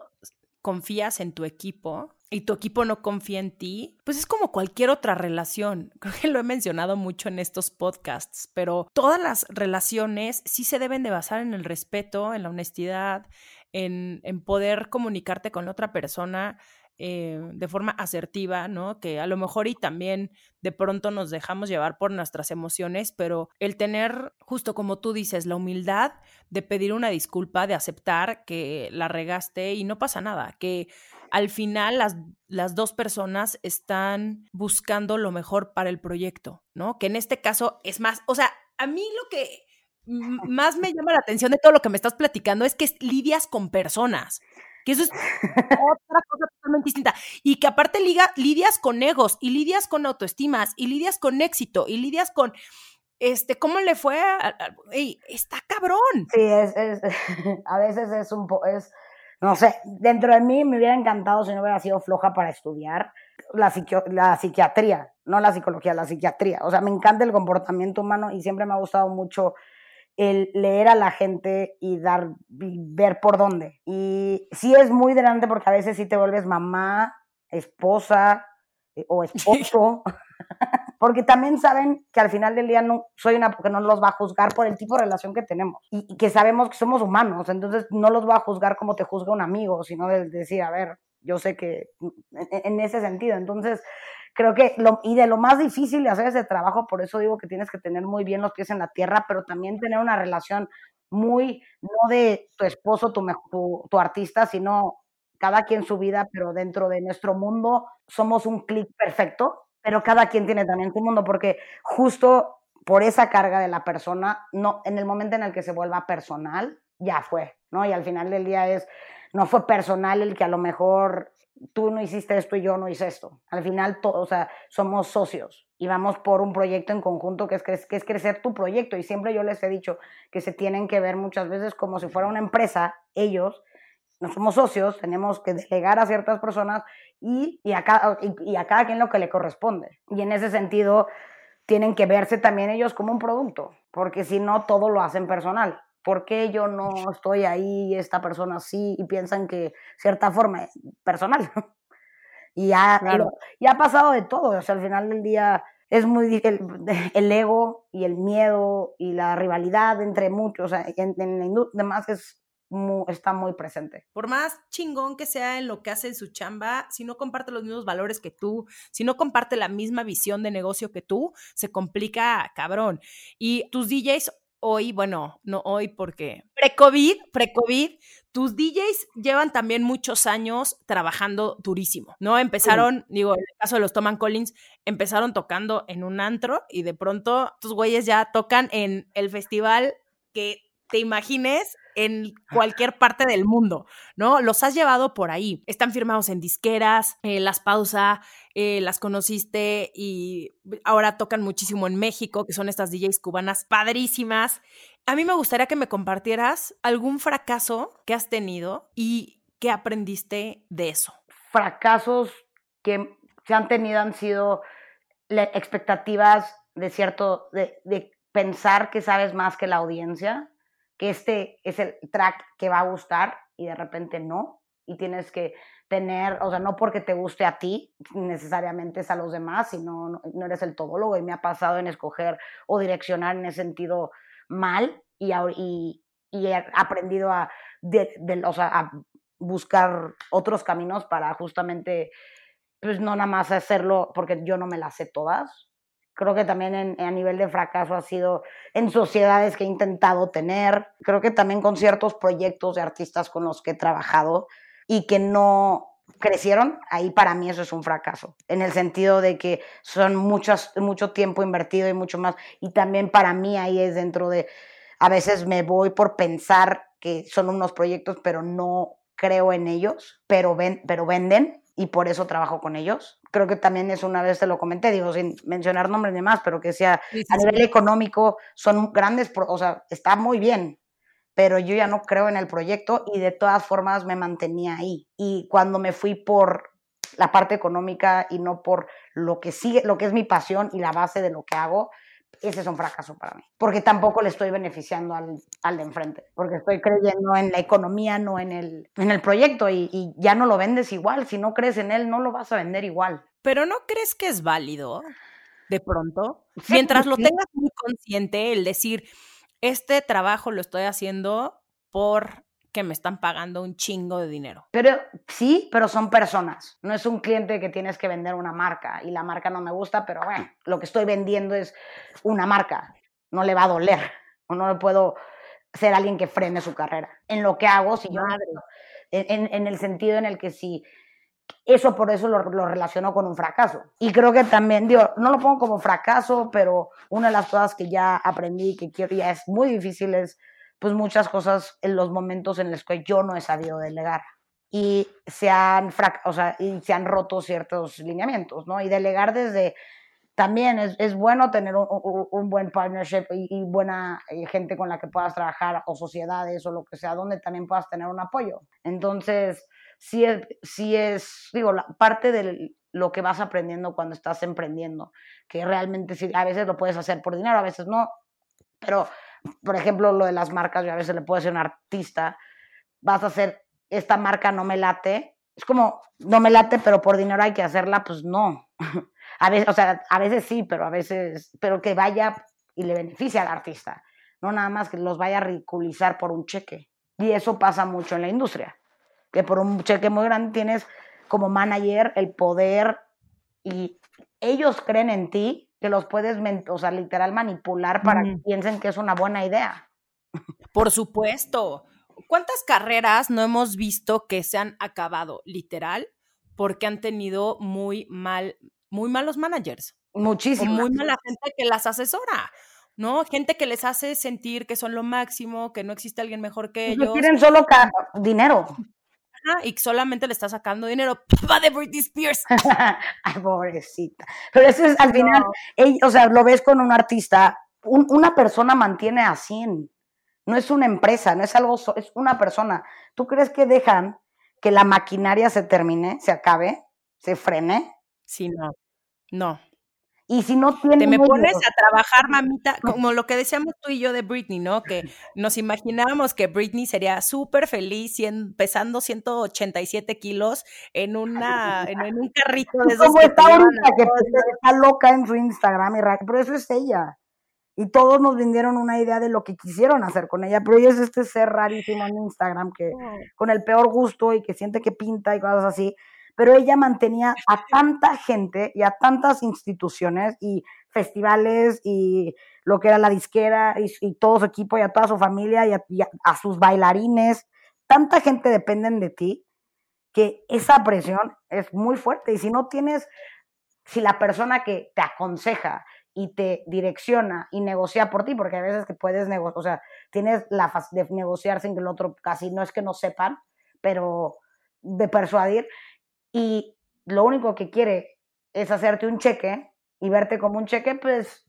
confías en tu equipo y tu equipo no confía en ti, pues es como cualquier otra relación. Creo que lo he mencionado mucho en estos podcasts, pero todas las relaciones sí se deben de basar en el respeto, en la honestidad, en, en poder comunicarte con otra persona eh, de forma asertiva, ¿no? Que a lo mejor y también de pronto nos dejamos llevar por nuestras emociones, pero el tener, justo como tú dices, la humildad de pedir una disculpa, de aceptar que la regaste y no pasa nada, que al final las, las dos personas están buscando lo mejor para el proyecto, ¿no? Que en este caso es más, o sea, a mí lo que más me llama la atención de todo lo que me estás platicando es que lidias con personas que eso es otra cosa totalmente distinta. Y que aparte liga, lidias con egos, y lidias con autoestimas, y lidias con éxito, y lidias con, este, ¿cómo le fue? A, está cabrón. Sí, es, es, a veces es un poco, es, no sé, dentro de mí me hubiera encantado si no hubiera sido floja para estudiar la, la psiquiatría, no la psicología, la psiquiatría. O sea, me encanta el comportamiento humano y siempre me ha gustado mucho el leer a la gente y dar ver por dónde. Y sí es muy delante porque a veces sí te vuelves mamá, esposa eh, o esposo, porque también saben que al final del día no soy una porque no los va a juzgar por el tipo de relación que tenemos. Y, y, que sabemos que somos humanos, entonces no los va a juzgar como te juzga un amigo, sino de decir, a ver, yo sé que en, en ese sentido, entonces creo que, lo, y de lo más difícil de hacer ese trabajo, por eso digo que tienes que tener muy bien los pies en la tierra, pero también tener una relación muy, no de tu esposo, tu, tu, tu artista, sino cada quien su vida, pero dentro de nuestro mundo somos un clic perfecto, pero cada quien tiene también su mundo, porque justo por esa carga de la persona, no, en el momento en el que se vuelva personal, ya fue. ¿no? Y al final del día es, no fue personal el que a lo mejor tú no hiciste esto y yo no hice esto. Al final, o sea, somos socios y vamos por un proyecto en conjunto que es, que es crecer tu proyecto. Y siempre yo les he dicho que se tienen que ver muchas veces como si fuera una empresa, ellos, no somos socios, tenemos que delegar a ciertas personas y, y, a cada, y, a cada quien lo que le corresponde. Y en ese sentido, tienen que verse también ellos como un producto, porque si no, todo lo hacen personal. ¿Por qué yo no estoy ahí y esta persona sí? Y piensan que cierta forma es personal. y ya, ya ha pasado de todo. O sea, al final del día es muy el, el ego y el miedo y la rivalidad entre muchos. O sea, en, en la industria, además es está muy presente. Por más chingón que sea en lo que hace en su chamba, si no comparte los mismos valores que tú, si no comparte la misma visión de negocio que tú, se complica cabrón. Y tus DJs hoy, bueno, no hoy porque pre-COVID, pre-COVID, tus DJs llevan también muchos años trabajando durísimo, ¿no? Empezaron, digo, en el caso de los Toman Collins, empezaron tocando en un antro y de pronto tus güeyes ya tocan en el festival que te imagines en cualquier parte del mundo, ¿no? Los has llevado por ahí. Están firmados en disqueras, eh, las pausa, eh, las conociste y ahora tocan muchísimo en México, que son estas DJs cubanas padrísimas. A mí me gustaría que me compartieras algún fracaso que has tenido y qué aprendiste de eso. Fracasos que se han tenido han sido expectativas de cierto, de pensar que sabes más que la audiencia que este es el track que va a gustar y de repente no. Y tienes que tener, o sea, no porque te guste a ti necesariamente es a los demás, sino no, no eres el todólogo. Y me ha pasado en escoger o direccionar en ese sentido mal y, y, y he aprendido a, de, o sea, a buscar otros caminos para justamente, pues no nada más hacerlo porque yo no me las sé todas, Creo que también a nivel de fracaso ha sido en sociedades que he intentado tener. Creo que también con ciertos proyectos de artistas con los que he trabajado y que no crecieron, ahí para mí eso es un fracaso. En el sentido de que son muchos, mucho tiempo invertido y mucho más. Y también para mí ahí es dentro de, a veces me voy por pensar que son unos proyectos, pero no creo en ellos, pero, ven, pero venden y por eso trabajo con ellos. Creo que también es una vez te lo comenté, digo, sin mencionar nombres ni más, pero que sea a nivel económico son grandes, o sea, está muy bien, pero yo ya no creo en el proyecto y de todas formas me mantenía ahí. Y cuando me fui por la parte económica y no por lo que sigue, lo que es mi pasión y la base de lo que hago, ese es un fracaso para mí, porque tampoco le estoy beneficiando al, al de enfrente, porque estoy creyendo en la economía, no en el, en el proyecto y, y ya no lo vendes igual, si no crees en él, no lo vas a vender igual. Pero ¿no crees que es válido de pronto? Mientras lo tengas muy consciente, el decir, este trabajo lo estoy haciendo por que me están pagando un chingo de dinero. Pero sí, pero son personas. No es un cliente que tienes que vender una marca y la marca no me gusta, pero bueno, lo que estoy vendiendo es una marca. No le va a doler o no le puedo ser alguien que frene su carrera. En lo que hago, si yo... En, en, el sentido en el que si eso por eso lo, lo, relaciono con un fracaso. Y creo que también, digo, no lo pongo como fracaso, pero una de las cosas que ya aprendí que quiero, ya es muy difícil es pues muchas cosas en los momentos en los que yo no he sabido delegar y se han, o sea, y se han roto ciertos lineamientos, ¿no? Y delegar desde, también es, es bueno tener un, un, buen partnership y, buena eh, gente con la que puedas trabajar o sociedades o lo que sea, donde también puedas tener un apoyo. Entonces, sí es, sí es digo, parte de lo que vas aprendiendo cuando estás emprendiendo, que realmente sí, a veces lo puedes hacer por dinero, a veces no, pero por ejemplo, lo de las marcas, yo a veces le puedo decir a un artista, vas a hacer, esta marca no me late, es como, no me late, pero por dinero hay que hacerla, pues no. A veces, o sea, a veces sí, pero a veces, pero que vaya y le beneficie al artista, no nada más que los vaya a ridiculizar por un cheque. Y eso pasa mucho en la industria, que por un cheque muy grande tienes como manager el poder y ellos creen en ti que los puedes, o sea, literal manipular para que piensen que es una buena idea. Por supuesto. ¿Cuántas carreras no hemos visto que se han acabado, literal, porque han tenido muy mal, muy malos managers? Muchísimo. Muy mala gente que las asesora. ¿no? Gente que les hace sentir que son lo máximo, que no existe alguien mejor que Pues ellos. quieren solo dinero. Y solamente le está sacando dinero. Papá de Britney Spears. Ay, pobrecita. Pero eso es, al final, ella- o sea, lo ves con un artista, un- una persona mantiene a 100. No es una empresa, no es algo, es una persona. ¿Tú crees que dejan que la maquinaria se termine, se acabe, se frene? Sí, no. No. Y si no tienen Te me pones a trabajar, mamita, como lo que decíamos tú y yo de Britney, ¿no? Que nos imaginábamos que Britney sería súper feliz cien- pesando 187 kilos en una en, en un carrito de esos como que está ahorita, que está loca en su Instagram, y pero eso es ella. Y todos nos vendieron una idea de lo que quisieron hacer con ella, pero ella es este ser rarísimo en Instagram que con el peor gusto y que siente que pinta y cosas así, pero ella mantenía a tanta gente y a tantas instituciones y festivales y lo que era la disquera y, y todo su equipo y a toda su familia y a, y a- sus bailarines, tanta gente dependen de ti que esa presión es muy fuerte. Y si no tienes, si la persona que te aconseja y te direcciona y negocia por ti, porque a veces que puedes negociar, o sea, tienes la faz de negociar sin que el otro casi no es que no sepan, pero de persuadir y lo único que quiere es hacerte un cheque y verte como un cheque, pues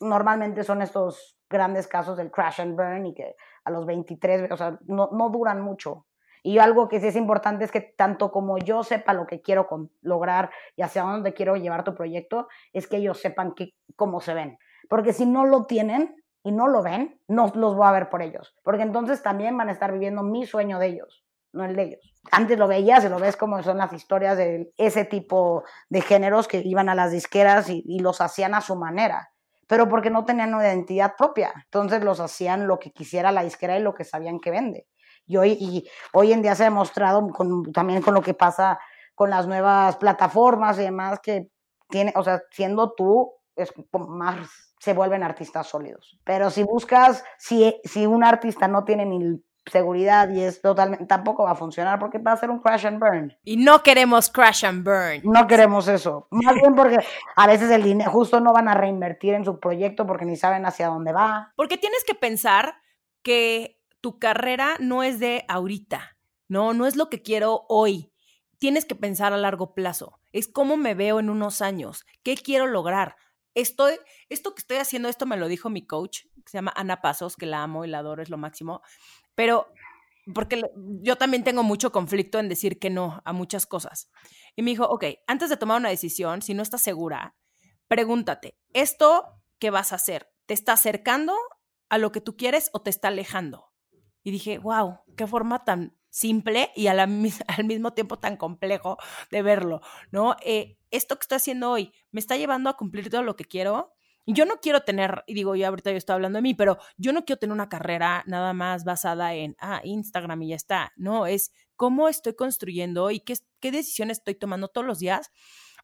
normalmente son estos grandes casos del crash and burn y que a los 23, o sea, no, no duran mucho. Y algo que sí es importante es que tanto como yo sepa lo que quiero lograr y hacia dónde quiero llevar tu proyecto, es que ellos sepan que, cómo se ven. Porque si no lo tienen y no lo ven, no los voy a ver por ellos. Porque entonces también van a estar viviendo mi sueño de ellos, no el de ellos. Antes lo veías y lo ves como son las historias de ese tipo de géneros que iban a las disqueras y, los hacían a su manera pero porque no tenían una identidad propia. Entonces los hacían lo que quisiera la disquera y lo que sabían que vende. Y hoy, hoy en día se ha demostrado también con lo que pasa con las nuevas plataformas y demás que tiene, o sea, siendo tú, es más se vuelven artistas sólidos. Pero si buscas, si, si un artista no tiene ni seguridad y es totalmente, tampoco va a funcionar porque va a ser un crash and burn. Y no queremos crash and burn. No queremos eso. Más bien porque a veces el dinero justo no van a reinvertir en su proyecto porque ni saben hacia dónde va. Porque tienes que pensar que tu carrera no es de ahorita, no, no es lo que quiero hoy. Tienes que pensar a largo plazo. Es cómo me veo en unos años, qué quiero lograr. Estoy, esto que estoy haciendo, esto me lo dijo mi coach, que se llama Ana Pasos, que la amo y la adoro, es lo máximo. Pero porque yo también tengo mucho conflicto en decir que no a muchas cosas. Y me dijo, ok, antes de tomar una decisión, si no estás segura, pregúntate, ¿esto qué vas a hacer? ¿Te está acercando a lo que tú quieres o te está alejando? Y dije, wow, qué forma tan simple y al mismo tiempo tan complejo de verlo, ¿no? Eh, esto que estoy haciendo hoy, ¿me está llevando a cumplir todo lo que quiero? Yo no quiero tener, y digo, yo ahorita yo estoy hablando de mí, pero yo no quiero tener una carrera nada más basada en, ah, Instagram y ya está. No, es cómo estoy construyendo y qué, qué decisiones estoy tomando todos los días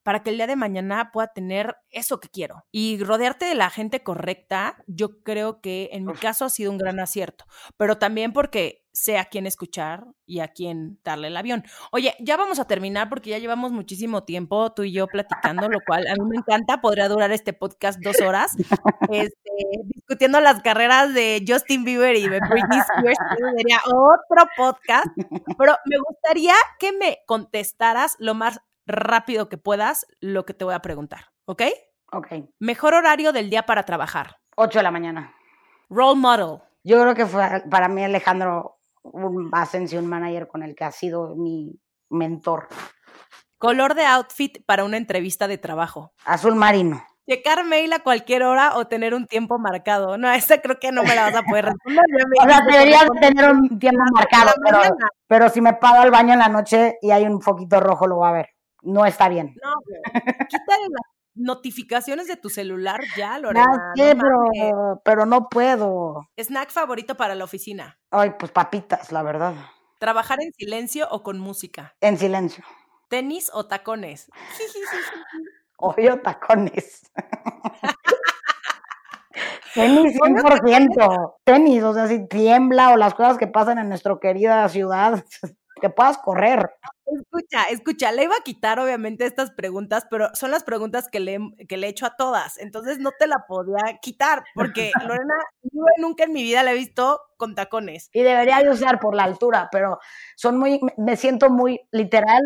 para que el día de mañana pueda tener eso que quiero. Y rodearte de la gente correcta, yo creo que en mi caso ha sido un gran acierto, pero también porque sé a quién escuchar y a quién darle el avión. Oye, ya vamos a terminar porque ya llevamos muchísimo tiempo tú y yo platicando, lo cual a mí me encanta, podría durar este podcast dos horas, este, discutiendo las carreras de Justin Bieber y de Britney Spears, sería otro podcast, pero me gustaría que me contestaras lo más rápido que puedas lo que te voy a preguntar, ¿ok? Ok, Mejor horario del día para trabajar. 8 de la mañana. Role model. Yo creo que fue para mí Alejandro un Asensio, un manager con el que ha sido mi mentor. Color de outfit para una entrevista de trabajo. Azul marino. Checar mail a cualquier hora o tener un tiempo marcado. No, esa creo que no me la vas a poder responder. O sea, deberías tener un tiempo marcado, pero, pero si me pago al baño en la noche y hay un foquito rojo, lo voy a ver. No está bien. No. Quítale las notificaciones de tu celular ya, Ya Lorena. sé, no pero, pero no puedo. Snack favorito para la oficina. Ay, pues papitas, la verdad. Trabajar en silencio o con música. En silencio. Tenis o tacones. Obvio, tacones. Tenis 100%. Tenis, o sea, si tiembla o las cosas que pasan en nuestra querida ciudad, que puedas correr. Escucha, escucha, le iba a quitar obviamente estas preguntas, pero son las preguntas que le, que le he hecho a todas, entonces no te la podía quitar, porque Lorena, yo nunca en mi vida la he visto con tacones. Y debería de usar por la altura, pero son muy, me siento muy literal,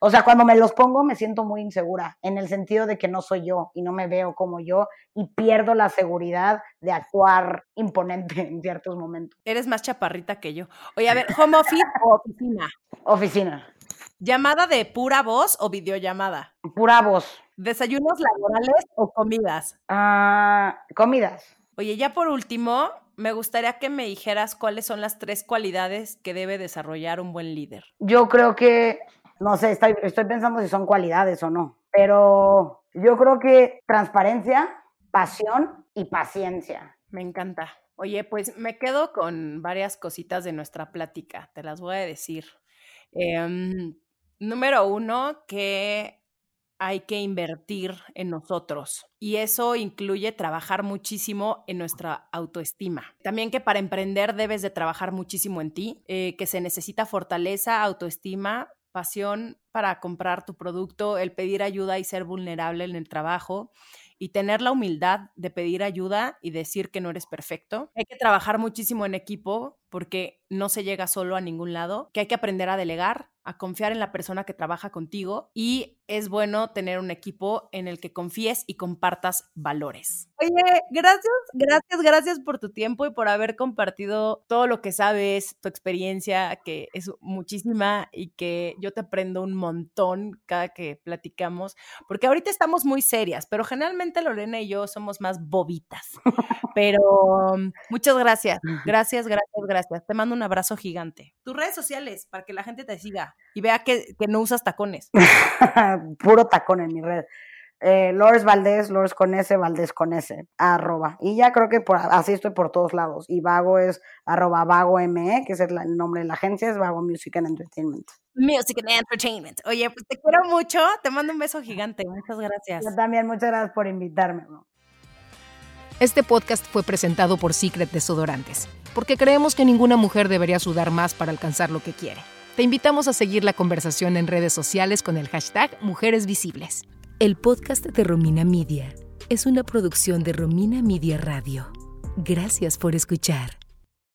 o sea, cuando me los pongo me siento muy insegura, en el sentido de que no soy yo y no me veo como yo y pierdo la seguridad de actuar imponente en ciertos momentos. Eres más chaparrita que yo. Oye, a ver, home office o oficina. Oficina. ¿Llamada de pura voz o videollamada? Pura voz. ¿Desayunos laborales o comidas? Ah, comidas. Oye, ya por último, me gustaría que me dijeras cuáles son las tres cualidades que debe desarrollar un buen líder. Yo creo que no sé, estoy, pensando si son cualidades o no, pero yo creo que transparencia, pasión y paciencia. Me encanta. Oye, pues me quedo con varias cositas de nuestra plática, te las voy a decir. Em, número uno, que hay que invertir en nosotros y eso incluye trabajar muchísimo en nuestra autoestima. También que para emprender debes de trabajar muchísimo en ti, eh, que se necesita fortaleza, autoestima, pasión para comprar tu producto, el pedir ayuda y ser vulnerable en el trabajo y tener la humildad de pedir ayuda y decir que no eres perfecto. Hay que trabajar muchísimo en equipo porque no se llega solo a ningún lado, que hay que aprender a delegar, a confiar en la persona que trabaja contigo y es bueno tener un equipo en el que confíes y compartas valores. Oye, gracias, gracias, gracias por tu tiempo y por haber compartido todo lo que sabes, tu experiencia, que es muchísima y que yo te aprendo un montón cada que platicamos, porque ahorita estamos muy serias, pero generalmente Lorena y yo somos más bobitas. Pero muchas gracias, gracias, gracias, gracias. Te mando un abrazo gigante. Tus redes sociales para que la gente te siga y vea que, que no usas tacones. Puro tacón en mi red. Eh, Lores Valdés, Lores con S, Valdés con S, arroba. Y ya creo que por, así estoy por todos lados. Y Vago es arroba Vago ME, que es el, nombre de la agencia, es Vago Music and Entertainment. Music and Entertainment. Oye, pues te quiero mucho, te mando un beso gigante. Muchas gracias. Yo también, muchas gracias por invitarme. Este podcast fue presentado por Secret Desodorantes, porque creemos que ninguna mujer debería sudar más para alcanzar lo que quiere. Te invitamos a seguir la conversación en redes sociales con el hashtag Mujeres Visibles. El podcast de Romina Media es una producción de Romina Media Radio. Gracias por escuchar.